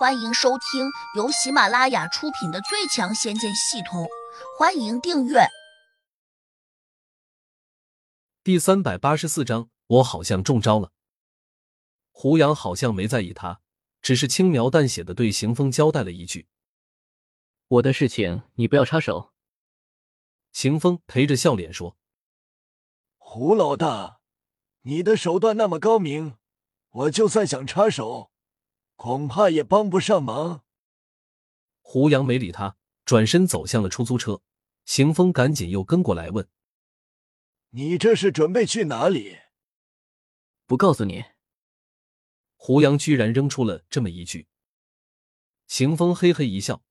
欢迎收听由喜马拉雅出品的《最强仙剑系统》，欢迎订阅。第三百八十四章，我好像中招了。胡杨好像没在意他，只是轻描淡写的对邢风交代了一句：“我的事情你不要插手。”邢风陪着笑脸说：“胡老大，你的手段那么高明，我就算想插手。”恐怕也帮不上忙。胡杨没理他，转身走向了出租车。邢风赶紧又跟过来问：“你这是准备去哪里？”不告诉你。胡杨居然扔出了这么一句。邢风嘿嘿一笑，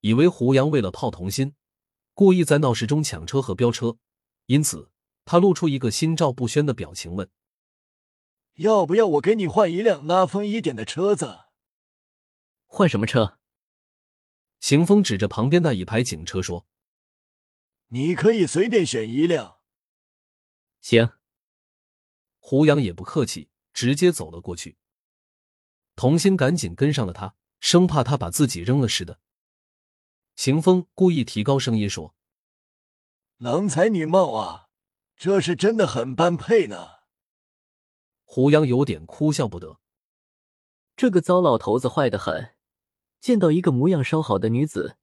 以为胡杨为了泡童心，故意在闹市中抢车和飙车，因此他露出一个心照不宣的表情，问：“要不要我给你换一辆拉风一点的车子？”换什么车？邢峰指着旁边那一排警车说：“你可以随便选一辆。”行。胡杨也不客气，直接走了过去。童心赶紧跟上了他，生怕他把自己扔了似的。邢峰故意提高声音说：“郎才女貌啊，这是真的很般配呢。”胡杨有点哭笑不得。这个糟老头子坏得很。见到一个模样稍好的女子，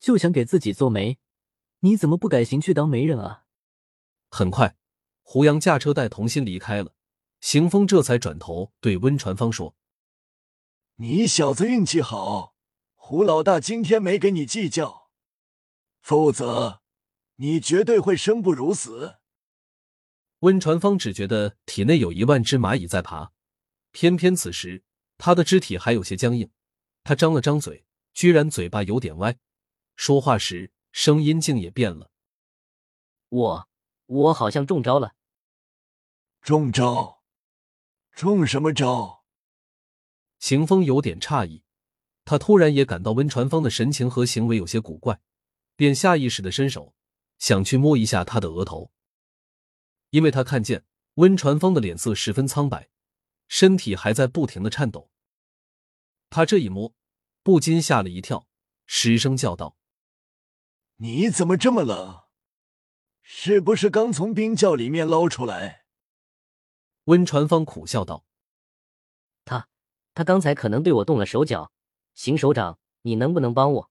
就想给自己做媒，你怎么不改行去当媒人啊？很快，胡杨驾车带童心离开了，邢峰这才转头对温传芳说：“你小子运气好，胡老大今天没给你计较，否则你绝对会生不如死。”温传芳只觉得体内有一万只蚂蚁在爬，偏偏此时他的肢体还有些僵硬。他张了张嘴，居然嘴巴有点歪，说话时声音竟也变了。我我好像中招了。中招？中什么招？邢风有点诧异，他突然也感到温传芳的神情和行为有些古怪，便下意识的伸手想去摸一下他的额头，因为他看见温传芳的脸色十分苍白，身体还在不停的颤抖。他这一摸，不禁吓了一跳，失声叫道：“你怎么这么冷？是不是刚从冰窖里面捞出来？”温传芳苦笑道：“他，他刚才可能对我动了手脚。邢首长，你能不能帮我？”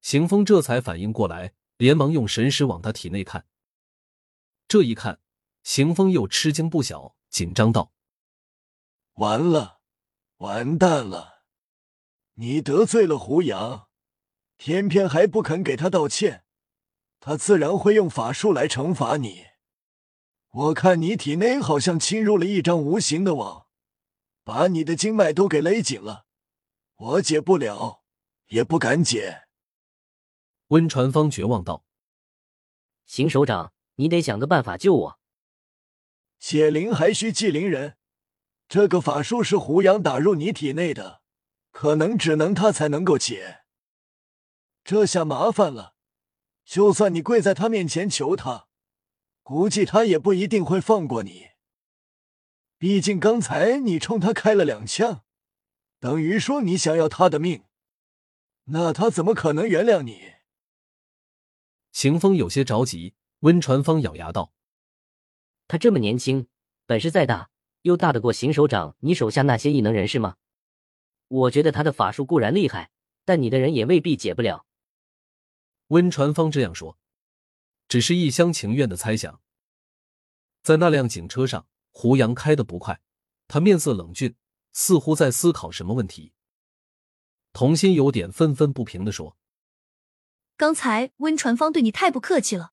邢峰这才反应过来，连忙用神识往他体内看。这一看，邢峰又吃惊不小，紧张道：“完了！”完蛋了！你得罪了胡杨，偏偏还不肯给他道歉，他自然会用法术来惩罚你。我看你体内好像侵入了一张无形的网，把你的经脉都给勒紧了。我解不了，也不敢解。温传芳绝望道：“邢首长，你得想个办法救我。解铃还需系铃人。”这个法术是胡杨打入你体内的，可能只能他才能够解。这下麻烦了，就算你跪在他面前求他，估计他也不一定会放过你。毕竟刚才你冲他开了两枪，等于说你想要他的命，那他怎么可能原谅你？邢风有些着急，温传芳咬牙道：“他这么年轻，本事再大。”又大得过邢首长你手下那些异能人士吗？我觉得他的法术固然厉害，但你的人也未必解不了。温传芳这样说，只是一厢情愿的猜想。在那辆警车上，胡杨开的不快，他面色冷峻，似乎在思考什么问题。童心有点愤愤不平的说：“刚才温传芳对你太不客气了，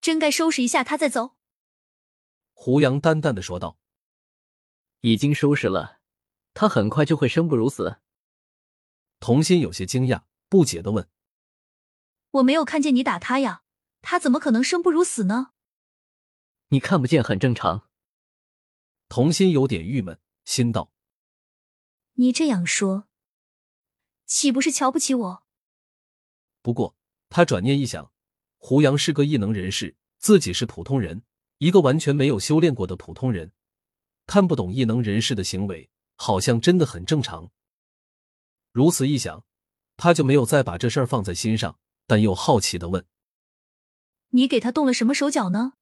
真该收拾一下他再走。”胡杨淡淡的说道。已经收拾了，他很快就会生不如死。童心有些惊讶，不解的问：“我没有看见你打他呀，他怎么可能生不如死呢？”你看不见很正常。童心有点郁闷，心道：“你这样说，岂不是瞧不起我？”不过他转念一想，胡杨是个异能人士，自己是普通人，一个完全没有修炼过的普通人。看不懂异能人士的行为，好像真的很正常。如此一想，他就没有再把这事儿放在心上，但又好奇的问：“你给他动了什么手脚呢？”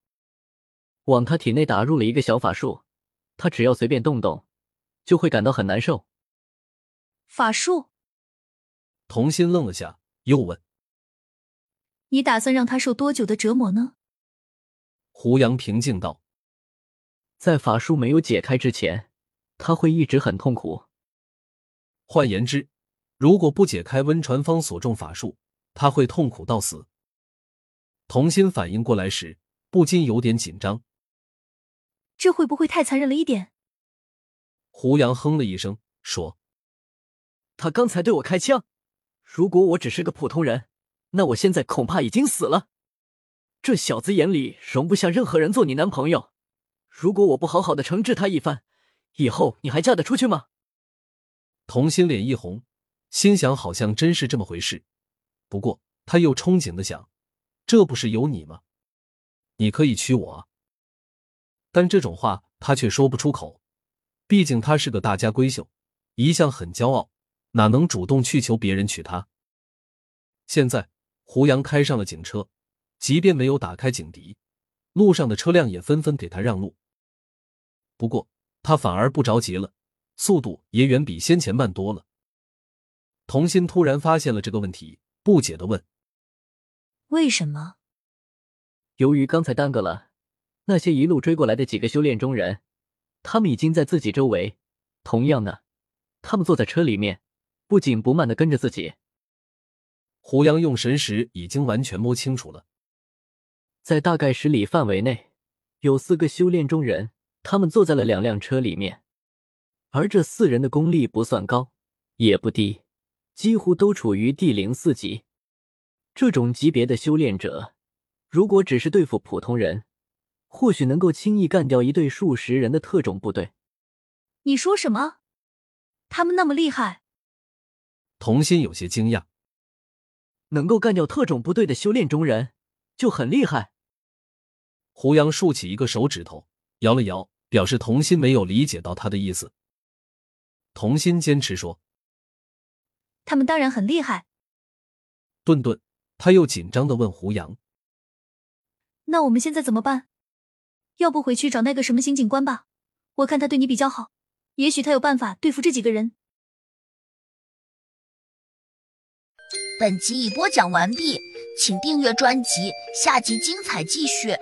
往他体内打入了一个小法术，他只要随便动动，就会感到很难受。法术？童心愣了下，又问：“你打算让他受多久的折磨呢？”胡杨平静道：“在法术没有解开之前，他会一直很痛苦。换言之，如果不解开温传芳所中法术，他会痛苦到死。”童心反应过来时，不禁有点紧张。这会不会太残忍了一点？胡杨哼了一声，说：“他刚才对我开枪，如果我只是个普通人，那我现在恐怕已经死了。这小子眼里容不下任何人做你男朋友。如果我不好好的惩治他一番，以后你还嫁得出去吗？”童心脸一红，心想好像真是这么回事。不过他又憧憬的想：“这不是有你吗？你可以娶我啊。”但这种话他却说不出口，毕竟他是个大家闺秀，一向很骄傲，哪能主动去求别人娶她？现在胡杨开上了警车，即便没有打开警笛，路上的车辆也纷纷给他让路。不过他反而不着急了，速度也远比先前慢多了。童心突然发现了这个问题，不解的问：“为什么？”由于刚才耽搁了。那些一路追过来的几个修炼中人，他们已经在自己周围。同样的，他们坐在车里面，不紧不慢的跟着自己。胡杨用神识已经完全摸清楚了，在大概十里范围内，有四个修炼中人，他们坐在了两辆车里面。而这四人的功力不算高，也不低，几乎都处于地灵四级。这种级别的修炼者，如果只是对付普通人，或许能够轻易干掉一队数十人的特种部队。你说什么？他们那么厉害？童心有些惊讶。能够干掉特种部队的修炼中人就很厉害。胡杨竖起一个手指头，摇了摇，表示童心没有理解到他的意思。童心坚持说：“他们当然很厉害。”顿顿，他又紧张的问胡杨：“那我们现在怎么办？”要不回去找那个什么刑警官吧，我看他对你比较好，也许他有办法对付这几个人。本集已播讲完毕，请订阅专辑，下集精彩继续。